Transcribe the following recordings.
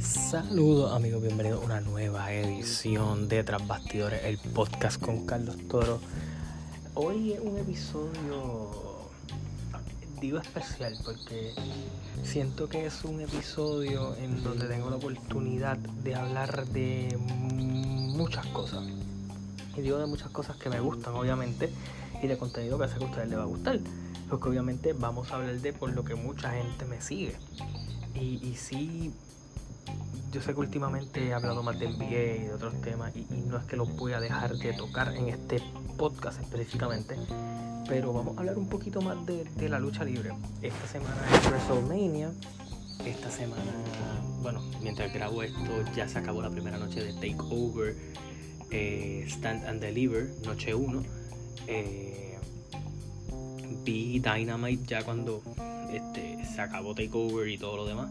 Saludos amigos, bienvenidos a una nueva edición de Tras Bastidores, el podcast con Carlos Toro. Hoy es un episodio, digo especial, porque siento que es un episodio en donde tengo la oportunidad de hablar de muchas cosas. Y digo de muchas cosas que me gustan, obviamente, y de contenido que sé que a ustedes les va a gustar. Porque obviamente vamos a hablar de por lo que mucha gente me sigue. Y, y sí yo sé que últimamente he hablado más de NBA y de otros temas y, no es que los voy a dejar de tocar en este podcast específicamente, pero vamos a hablar un poquito más de, la lucha libre. Esta semana es WrestleMania, esta semana, bueno, mientras grabo esto ya se acabó la primera noche de Takeover, eh, Stand and Deliver, noche 1. Eh, vi Dynamite ya cuando este, se acabó Takeover y todo lo demás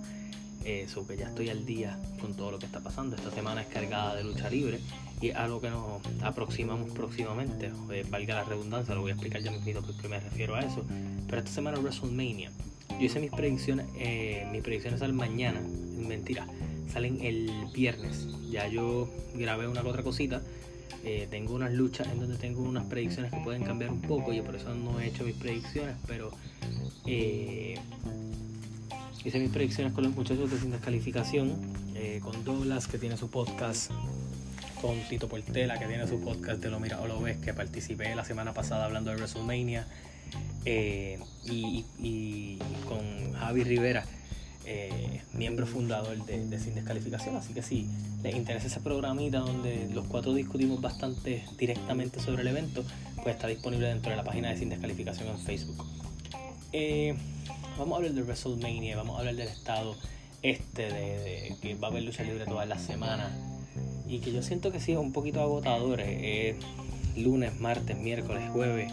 eso, que ya estoy al día con todo lo que está pasando. Esta semana es cargada de lucha libre y es algo que nos aproximamos próximamente. Eh, valga la redundancia, lo voy a explicar ya mismo porque me refiero a eso. Pero esta semana es WrestleMania. Yo hice mis predicciones, eh, mis predicciones salen mañana, mentira, salen el viernes. Ya yo grabé una otra cosita. Eh, tengo unas luchas en donde tengo unas predicciones que pueden cambiar un poco y por eso no he hecho mis predicciones, pero eh, Hice mis predicciones con los muchachos de Sin Descalificación, eh, con Douglas, que tiene su podcast, con Tito Portela, que tiene su podcast de Lo Mira o Lo Ves, que participé la semana pasada hablando de WrestleMania, y, con Javi Rivera, eh, miembro fundador de, Sin Descalificación. Así que si les interesa ese programita donde los cuatro discutimos bastante directamente sobre el evento, pues está disponible dentro de la página de Sin Descalificación en Facebook vamos a hablar de WrestleMania, vamos a hablar del estado este de, que va a haber lucha libre todas las semanas y que yo siento que sí es un poquito agotador. Eh, lunes, martes, miércoles, jueves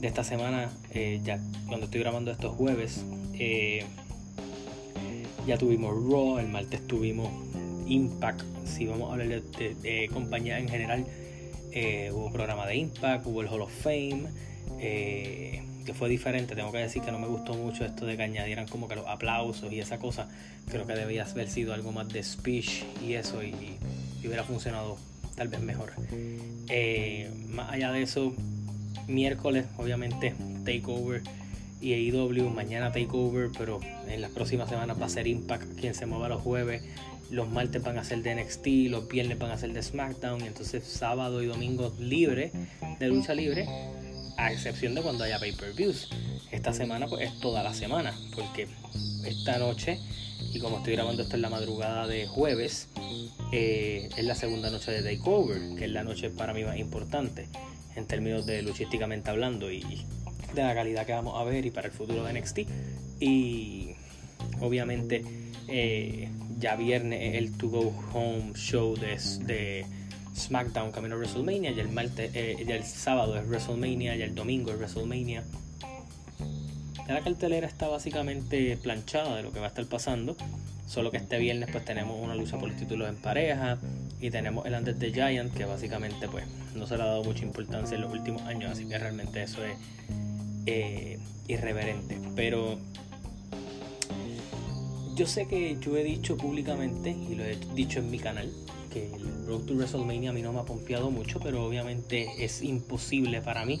de esta semana, eh, ya cuando estoy grabando estos jueves, eh, ya tuvimos Raw, el martes tuvimos Impact, si vamos a hablar de, de, compañía en general, hubo programa de Impact, hubo el Hall of Fame que fue diferente. Tengo que decir que no me gustó mucho esto de que añadieran como que los aplausos y esa cosa. Creo que debía haber sido algo más de speech y eso y, hubiera funcionado tal vez mejor. Eh, más allá de eso, miércoles obviamente Takeover y AEW, mañana Takeover, pero en las próximas semanas va a ser Impact quien se mueva los jueves. Los martes van a ser de NXT, los viernes van a ser de SmackDown, y entonces sábado y domingo libre, de lucha libre a excepción de cuando haya pay-per-views. Esta semana pues es toda la semana, porque esta noche, y como estoy grabando esto en la madrugada de jueves, eh, es la segunda noche de Takeover, que es la noche para mí más importante en términos de luchísticamente hablando y de la calidad que vamos a ver y para el futuro de NXT. Y obviamente eh, ya viernes el To Go Home Show de, de SmackDown camino a WrestleMania, y el martes, eh, el sábado es WrestleMania, y el domingo es WrestleMania. La cartelera está básicamente planchada de lo que va a estar pasando. Solo que este viernes pues tenemos una lucha por los títulos en pareja y tenemos el Under the Giant que básicamente pues no se le ha dado mucha importancia en los últimos años, así que realmente eso es eh, irreverente. Pero yo sé que yo he dicho públicamente y lo he dicho en mi canal que el Road to WrestleMania a mí no me ha pompeado mucho, pero obviamente es imposible para mí,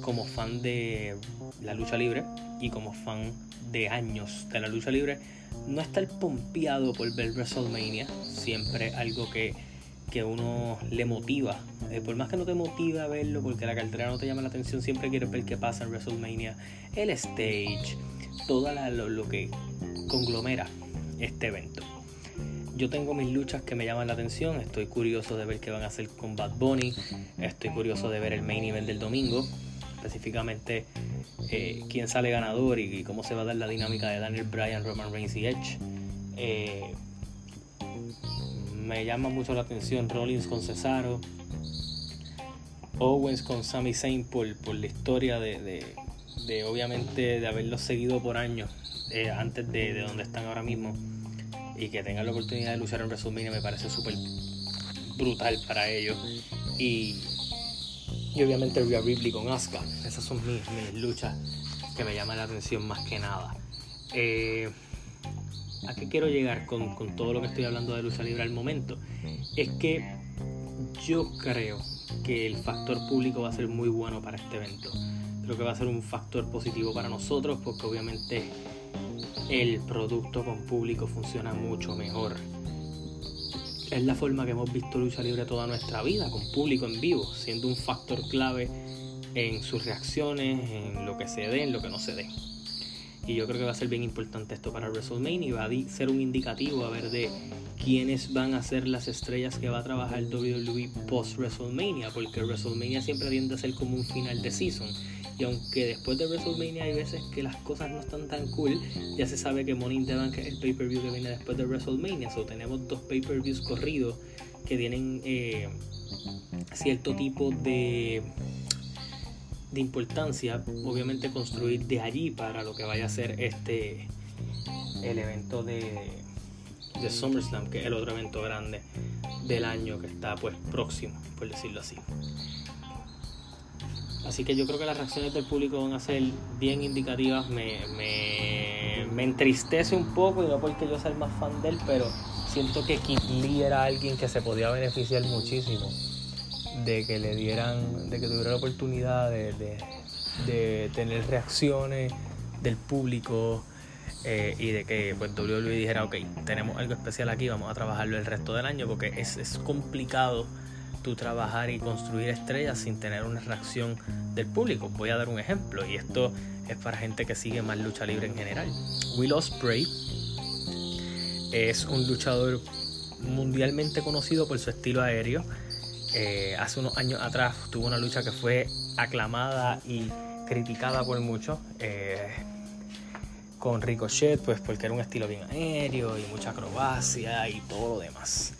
como fan de la lucha libre y como fan de años de la lucha libre, no estar pompeado por ver WrestleMania, siempre algo que, que uno le motiva. Eh, por más que no te motive a verlo, porque la cartera no te llama la atención, siempre quieres ver qué pasa en WrestleMania, el stage, todo lo que conglomera este evento. Yo tengo mis luchas que me llaman la atención. Estoy curioso de ver qué van a hacer con Bad Bunny. Estoy curioso de ver el main event del domingo. Específicamente eh, quién sale ganador y, cómo se va a dar la dinámica de Daniel Bryan, Roman Reigns y Edge. Eh, me llama mucho la atención Rollins con Cesaro. Owens con Sami Zayn por, la historia de, obviamente de haberlos seguido por años eh, antes de, de donde están ahora mismo y que tengan la oportunidad de luchar en WrestleMania me parece súper brutal para ellos. Y, y obviamente Rhea Ripley con Asuka. Esas son mis, mis luchas que me llaman la atención más que nada. eh, ¿a qué quiero llegar con, todo lo que estoy hablando de lucha libre al momento? Es que yo creo que el factor público va a ser muy bueno para este evento. Creo que va a ser un factor positivo para nosotros porque obviamente el producto con público funciona mucho mejor. Es la forma que hemos visto lucha libre toda nuestra vida, con público en vivo, siendo un factor clave en sus reacciones, en lo que se dé, en lo que no se dé. Y yo creo que va a ser bien importante esto para WrestleMania y va a ser un indicativo a ver de quiénes van a ser las estrellas que va a trabajar WWE post WrestleMania, porque WrestleMania siempre tiende a ser como un final de season. Y aunque después de WrestleMania hay veces que las cosas no están tan cool, ya se sabe que Money in the Bank es el pay-per-view que viene después de WrestleMania. So tenemos dos pay-per-views corridos que tienen eh, cierto tipo de de importancia, obviamente construir de allí para lo que vaya a ser este el evento de, de SummerSlam, que es el otro evento grande del año que está pues próximo, por decirlo así. Así que yo creo que las reacciones del público van a ser bien indicativas. Me, me, me entristece un poco, y no porque yo sea el más fan de él, pero siento que Kid Lee era alguien que se podía beneficiar muchísimo de que le dieran, de que tuviera la oportunidad de, tener reacciones del público eh, y de que pues WWE dijera, ok, tenemos algo especial aquí, vamos a trabajarlo el resto del año porque es, es complicado tú trabajar y construir estrellas sin tener una reacción del público. Voy a dar un ejemplo y esto es para gente que sigue más lucha libre en general. Will Ospreay es un luchador mundialmente conocido por su estilo aéreo eh, hace unos años atrás tuvo una lucha que fue aclamada y criticada por muchos. Eh, con Ricochet, pues porque era un estilo bien aéreo y mucha acrobacia y todo lo demás.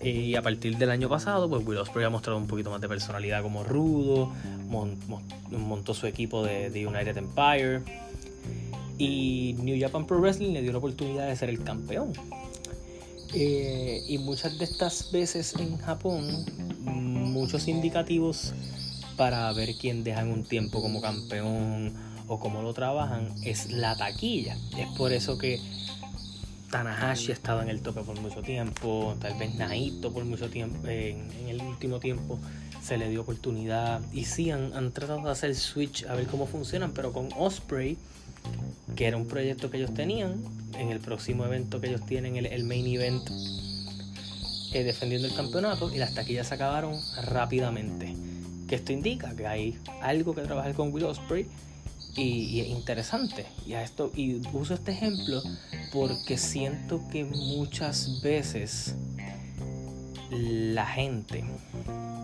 Y a partir del año pasado, pues Will Ospreay ha mostrado un poquito más de personalidad como rudo, montó su equipo de, de, United Empire y New Japan Pro Wrestling le dio la oportunidad de ser el campeón. Eh, y muchas de estas veces en Japón muchos indicativos para ver quién dejan un tiempo como campeón o cómo lo trabajan es la taquilla. Es por eso que Tanahashi ha estado en el tope por mucho tiempo, tal vez Naito por mucho tiempo, en, el último tiempo se le dio oportunidad y sí han, tratado de hacer switch a ver cómo funcionan, pero con Osprey, que era un proyecto que ellos tenían, en el próximo evento que ellos tienen, el main event eh, defendiendo el campeonato y las taquillas se acabaron rápidamente. Que esto indica que hay algo que trabajar con Will Ospreay y, es interesante. Y, a esto, y uso este ejemplo porque siento que muchas veces la gente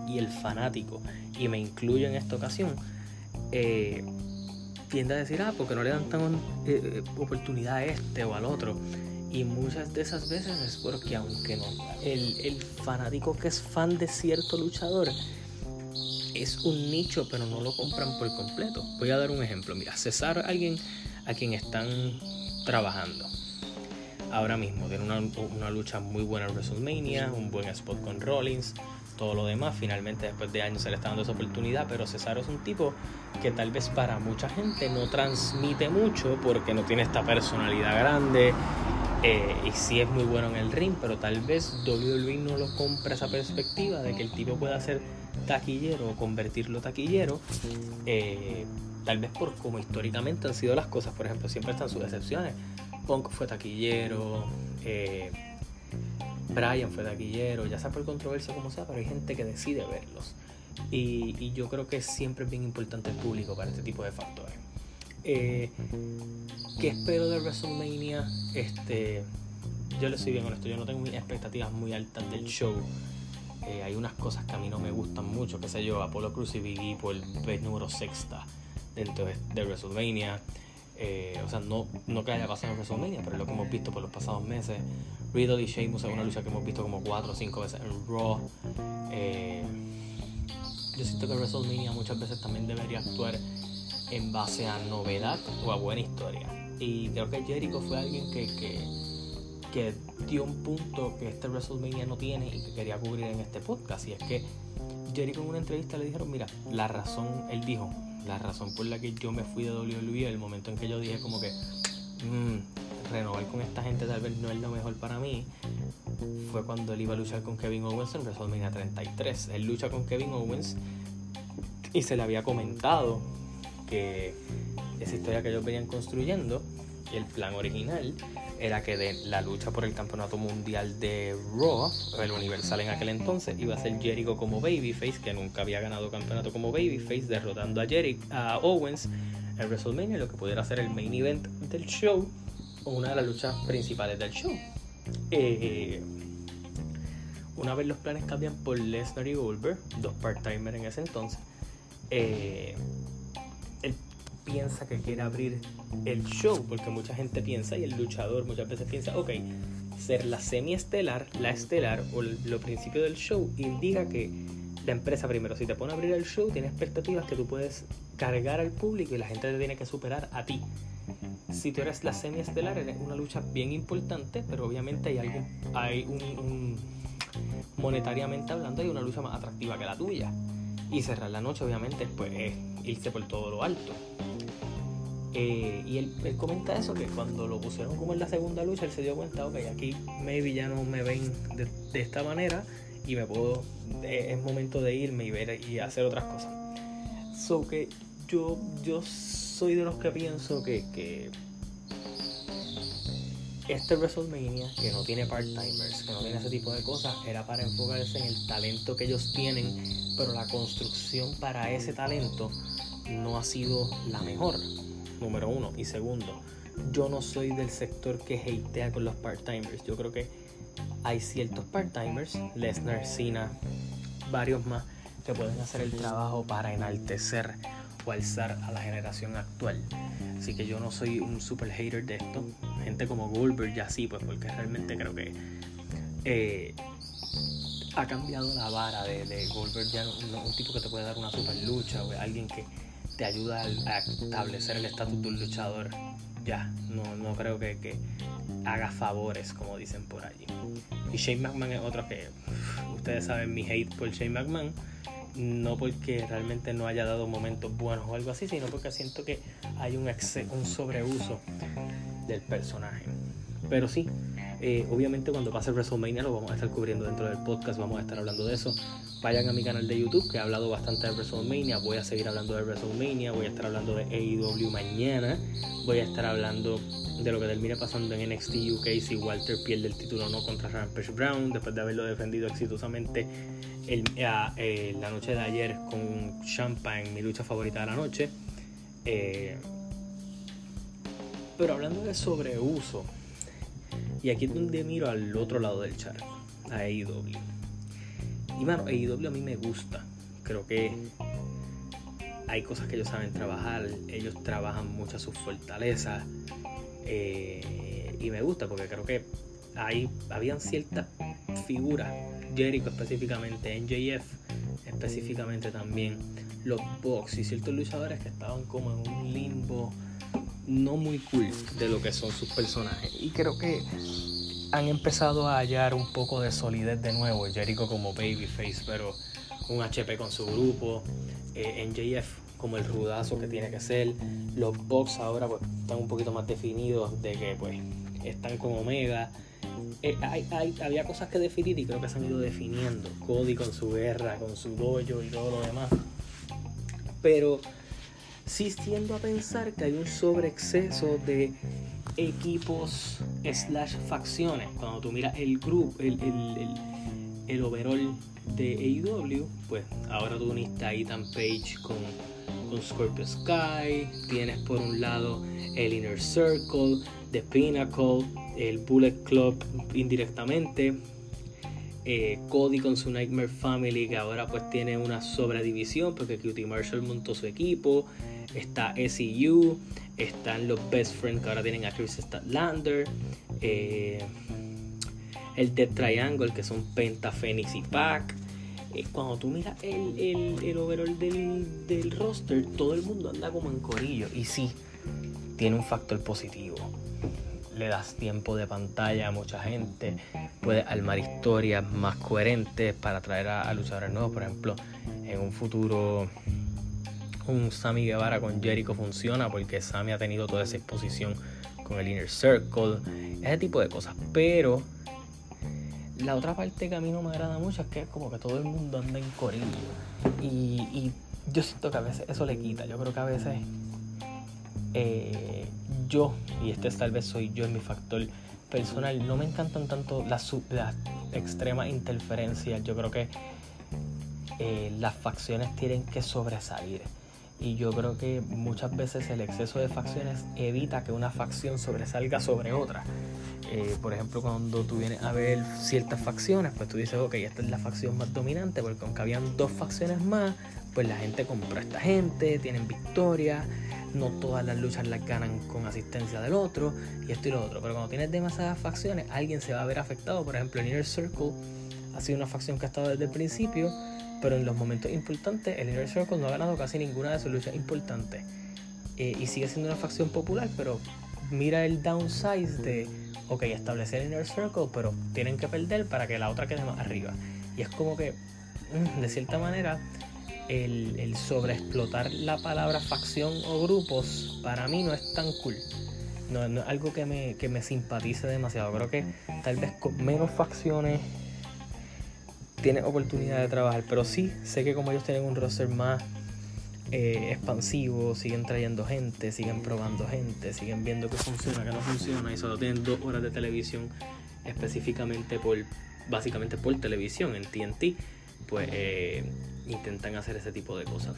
y el fanático, y me incluyo en esta ocasión, eh, tiende a decir, ah, porque no le dan tan eh, oportunidad a este o al otro. Y muchas de esas veces es porque aunque no, el, el fanático que es fan de cierto luchador es un nicho, pero no lo compran por completo. Voy a dar un ejemplo. Mira, César, alguien a quien están trabajando. Ahora mismo tiene una, una, lucha muy buena en WrestleMania, un buen spot con Rollins, todo lo demás. Finalmente, después de años, se le está dando esa oportunidad. Pero César es un tipo que tal vez para mucha gente no transmite mucho porque no tiene esta personalidad grande eh, y sí es muy bueno en el ring, pero tal vez WWE no lo compra esa perspectiva de que el tipo pueda ser taquillero o convertirlo taquillero. Eh, tal vez por como históricamente han sido las cosas. Por ejemplo, siempre están sus excepciones. Punk fue taquillero. Eh, Brian fue taquillero, ya sea por controversia como sea, pero hay gente que decide verlos. Y, yo creo que siempre es bien importante el público para este tipo de factores. Eh, ¿Qué espero de WrestleMania? Este, yo le soy bien honesto, yo no tengo expectativas muy altas del show. Eh, hay unas cosas que a mí no me gustan mucho, qué sé yo, Apollo Cruz y Biggie por el vez número sexta dentro de, WrestleMania. Eh, o sea, no, no que haya pasado en WrestleMania, pero lo que hemos visto por los pasados meses. Riddle y Sheamus es una lucha que hemos visto como 4 o 5 veces en Raw. Yo siento que WrestleMania muchas veces también debería actuar en base a novedad o a buena historia. Y creo que Jericho fue alguien que, que, dio un punto que este WrestleMania no tiene y que quería cubrir en este podcast. Y es que Jericho en una entrevista le dijeron, mira, la razón, él dijo, la razón por la que yo me fui de WWE, el momento en que yo dije como que mmm, renovar con esta gente tal vez no es lo mejor para mí, fue cuando él iba a luchar con Kevin Owens en WrestleMania 33. Él lucha con Kevin Owens y se le había comentado que esa historia que ellos venían construyendo, el plan original, era que de la lucha por el campeonato mundial de Raw, el Universal en aquel entonces, iba a ser Jericho como Babyface, que nunca había ganado campeonato como Babyface, derrotando a, Jericho, a Owens en WrestleMania, lo que pudiera ser el main event del show una de las luchas principales del show. Eh, una vez los planes cambian por Lesnar y Goldberg, dos part-timers en ese entonces, eh, él piensa que quiere abrir el show, porque mucha gente piensa, y el luchador muchas veces piensa, ok, ser la semi-estelar, la estelar o lo principio del show indica que la empresa primero, si te pone a abrir el show, tiene expectativas que tú puedes cargar al público y la gente te tiene que superar a ti. Si tú eres la semi-estelar, es una lucha bien importante, pero obviamente hay algo, hay un monetariamente hablando, hay una lucha más atractiva que la tuya. Y cerrar la noche, obviamente, pues es irse por todo lo alto. Eh, y él, comenta eso, que cuando lo pusieron como en la segunda lucha, él se dio cuenta, ok, aquí maybe ya no me ven de, esta manera y me puedo, es momento de irme y ver y hacer otras cosas. So que yo, yo soy de los que pienso que, que este WrestleMania, que no tiene part-timers, que no tiene ese tipo de cosas, era para enfocarse en el talento que ellos tienen, pero la construcción para ese talento no ha sido la mejor, número uno. Y segundo, yo no soy del sector que hatea con los part-timers. Yo creo que hay ciertos part-timers, Lesnar, Cena, varios más, que pueden hacer el trabajo para enaltecer alzar a la generación actual. Así que yo no soy un super hater de esto. Gente como Goldberg ya sí, pues porque realmente creo que eh, ha cambiado la vara de, Goldberg ya no, un tipo que te puede dar una super lucha o alguien que te ayuda a, establecer el estatus de un luchador. Ya, no, no creo que, que haga favores, como dicen por allí. Y Shane McMahon es otro que ustedes saben mi hate por Shane McMahon no porque realmente no haya dado momentos buenos o algo así, sino porque siento que hay un, un sobreuso del personaje. Pero sí, eh, obviamente cuando pase WrestleMania lo vamos a estar cubriendo dentro del podcast, vamos a estar hablando de eso. Vayan a mi canal de YouTube que he hablado bastante de WrestleMania, voy a seguir hablando de WrestleMania, voy a estar hablando de AEW mañana, voy a estar hablando de lo que termine pasando en NXT UK si Walter pierde el título o no contra Rampage Brown, después de haberlo defendido exitosamente el, eh, la noche de ayer con Champagne, mi lucha favorita de la noche. Eh, pero hablando de sobreuso, y aquí es donde miro al otro lado del charco, a AEW. Y bueno, AEW a mí me gusta. Creo que hay cosas que ellos saben trabajar, ellos trabajan mucho sus fortalezas. Eh, y me gusta porque creo que hay, habían ciertas figuras Jericho específicamente, NJF específicamente también, los Bucks y ciertos luchadores que estaban como en un limbo no muy cool de lo que son sus personajes. Y creo que han empezado a hallar un poco de solidez de nuevo. Jericho como babyface, pero un HP con su grupo. Eh, NJF como el rudazo que tiene que ser. Los Bucks ahora pues están un poquito más definidos de que pues están con Omega. Eh, había cosas que definir y creo que se han ido definiendo. Cody con su guerra, con su dojo y todo lo demás. Pero sí tiendo a pensar que hay un sobreexceso de equipos slash facciones. Cuando tú miras el grupo, el, el, el, overall de AEW, pues ahora tú uniste a Ethan Page con, con Scorpio Sky. Tienes por un lado el Inner Circle, The Pinnacle, el Bullet Club indirectamente, eh, Cody con su Nightmare Family que ahora pues tiene una sobredivisión porque Cutie Marshall montó su equipo, está SEU, están los Best Friends que ahora tienen a Chris Statlander, eh, el Death Triangle que son Penta, Phoenix y Pac. Eh, cuando tú miras el, el, el overall del, del roster, todo el mundo anda como en corillo y sí, tiene un factor positivo le das tiempo de pantalla a mucha gente, puedes armar historias más coherentes para atraer a, luchadores nuevos. Por ejemplo, en un futuro un Sammy Guevara con Jericho funciona porque Sammy ha tenido toda esa exposición con el Inner Circle, ese tipo de cosas. Pero la otra parte que a mí no me agrada mucho es que es como que todo el mundo anda en corillo. Y, yo siento que a veces eso le quita. Yo creo que a veces eh, yo, y este tal vez soy yo en mi factor personal, no me encantan tanto las, las extremas interferencias. Yo creo que eh, las facciones tienen que sobresalir. Y yo creo que muchas veces el exceso de facciones evita que una facción sobresalga sobre otra. Eh, por ejemplo, cuando tú vienes a ver ciertas facciones, pues tú dices, ok, esta es la facción más dominante, porque aunque habían dos facciones más, pues la gente compró a esta gente, tienen victoria, no todas las luchas las ganan con asistencia del otro, y esto y lo otro. Pero cuando tienes demasiadas facciones, alguien se va a ver afectado. Por ejemplo, el Inner Circle ha sido una facción que ha estado desde el principio, pero en los momentos importantes, el Inner Circle no ha ganado casi ninguna de sus luchas importantes. Eh, y sigue siendo una facción popular, pero mira el downsize de ok, establecer el inner circle, pero tienen que perder para que la otra quede más arriba. Y es como que, mm, de cierta manera, el, el sobreexplotar la palabra facción o grupos para mí no es tan cool. No, es algo que me, que me simpatice demasiado. Creo que tal vez con menos facciones tiene oportunidad de trabajar. Pero sí, sé que como ellos tienen un roster más eh, expansivo, siguen trayendo gente, siguen probando gente, siguen viendo que funciona, que no funciona y solo tienen dos horas de televisión específicamente por, básicamente por televisión en TNT, pues eh, intentan hacer ese tipo de cosas.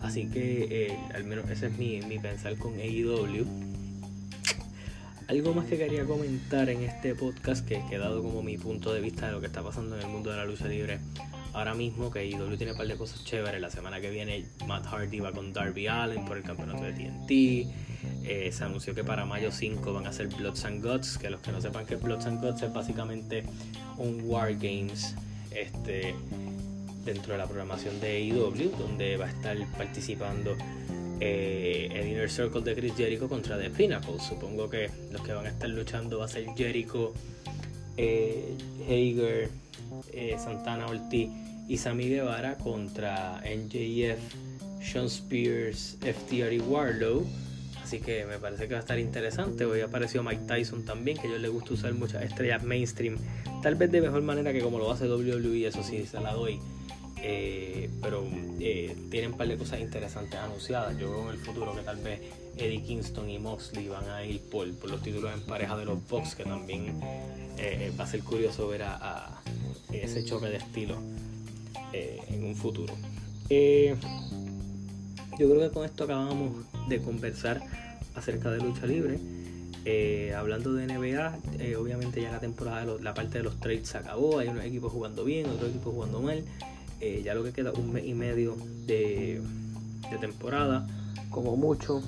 Así que eh, al menos ese es mi, mi pensar con AEW. Algo más que quería comentar en este podcast que he dado como mi punto de vista de lo que está pasando en el mundo de la lucha libre ahora mismo que IW tiene un par de cosas chéveres. La semana que viene Matt Hardy va con Darby Allen por el campeonato de TNT. Eh, se anunció que para mayo 5 van a ser Bloods and Guts. Que los que no sepan que Bloods and Guts es básicamente un War Games este, dentro de la programación de IW, donde va a estar participando eh, el Inner Circle de Chris Jericho contra The Pinnacle. Supongo que los que van a estar luchando va a ser Jericho, eh, Hager, Santana Ortiz y Sammy Guevara contra NJF, Sean Spears, FTR y Warlow. Así que me parece que va a estar interesante. Hoy apareció Mike Tyson también, que a ellos les gusta usar muchas estrellas mainstream. Tal vez de mejor manera que como lo hace WWE, eso sí, se la doy. Eh, pero eh, tienen un par de cosas interesantes anunciadas. Yo veo en el futuro que tal vez Eddie Kingston y Moxley van a ir por, los títulos en pareja de los Bucks, que también eh, va a ser curioso ver a, ese choque de estilo en un futuro. yo creo que con esto acabamos de conversar acerca de lucha libre. hablando de NBA, obviamente ya la temporada, la parte de los trades se acabó, hay unos equipos jugando bien, otros equipos jugando mal. Eh, ya lo que queda un mes y medio de, temporada, como mucho.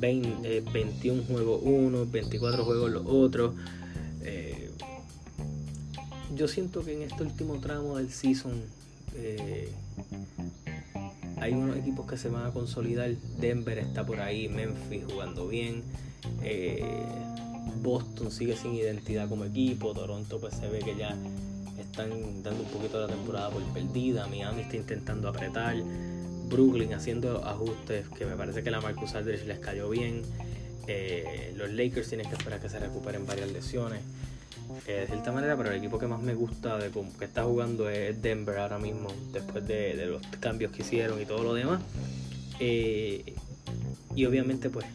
21 eh, eh, juegos uno, 24 juegos los otros. yo siento que en este último tramo del season hay unos equipos que se van a consolidar. Denver está por ahí, Memphis jugando bien. Boston sigue sin identidad como equipo. Toronto pues se ve que ya están dando un poquito de la temporada por perdida. Miami está intentando apretar. Brooklyn haciendo ajustes que me parece que la Marcus Aldridge les cayó bien. Eh, los Lakers tienen que esperar que se recuperen varias lesiones. Eh, de cierta manera, pero el equipo que más me gusta de que está jugando es Denver ahora mismo, después de, los cambios que hicieron y todo lo demás. Eh, y obviamente, pues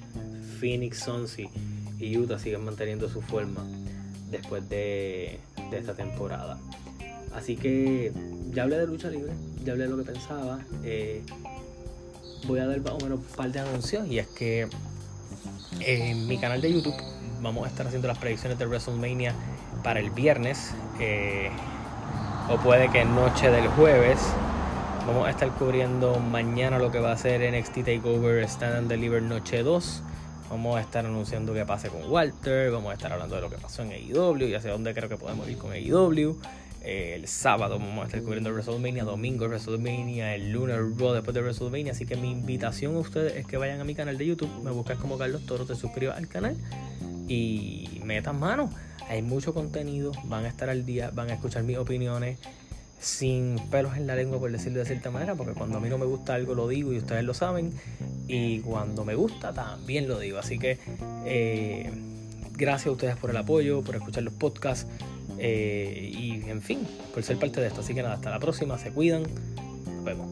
Phoenix Suns y, Utah siguen manteniendo su forma después de esta temporada. Así que ya hablé de lucha libre, ya hablé de lo que pensaba. Eh, voy a dar o menos un par de anuncios y es que en mi canal de YouTube vamos a estar haciendo las predicciones de WrestleMania para el viernes eh, o puede que noche del jueves. Vamos a estar cubriendo mañana lo que va a ser NXT TakeOver Stand and Deliver Noche 2. Vamos a estar anunciando qué pase con Walter. Vamos a estar hablando de lo que pasó en AEW y hacia dónde creo que podemos ir con AEW el sábado vamos a estar cubriendo WrestleMania, domingo WrestleMania, el lunes Raw después de WrestleMania. Así que mi invitación a ustedes es que vayan a mi canal de YouTube, me buscas como Carlos Toro, te suscribas al canal y metas mano. Hay mucho contenido, van a estar al día, van a escuchar mis opiniones sin pelos en la lengua, por decirlo de cierta manera, porque cuando a mí no me gusta algo lo digo y ustedes lo saben, y cuando me gusta también lo digo. Así que eh, gracias a ustedes por el apoyo, por escuchar los podcasts. Eh, y en fin, por ser parte de esto. Así que nada, hasta la próxima, se cuidan, nos vemos.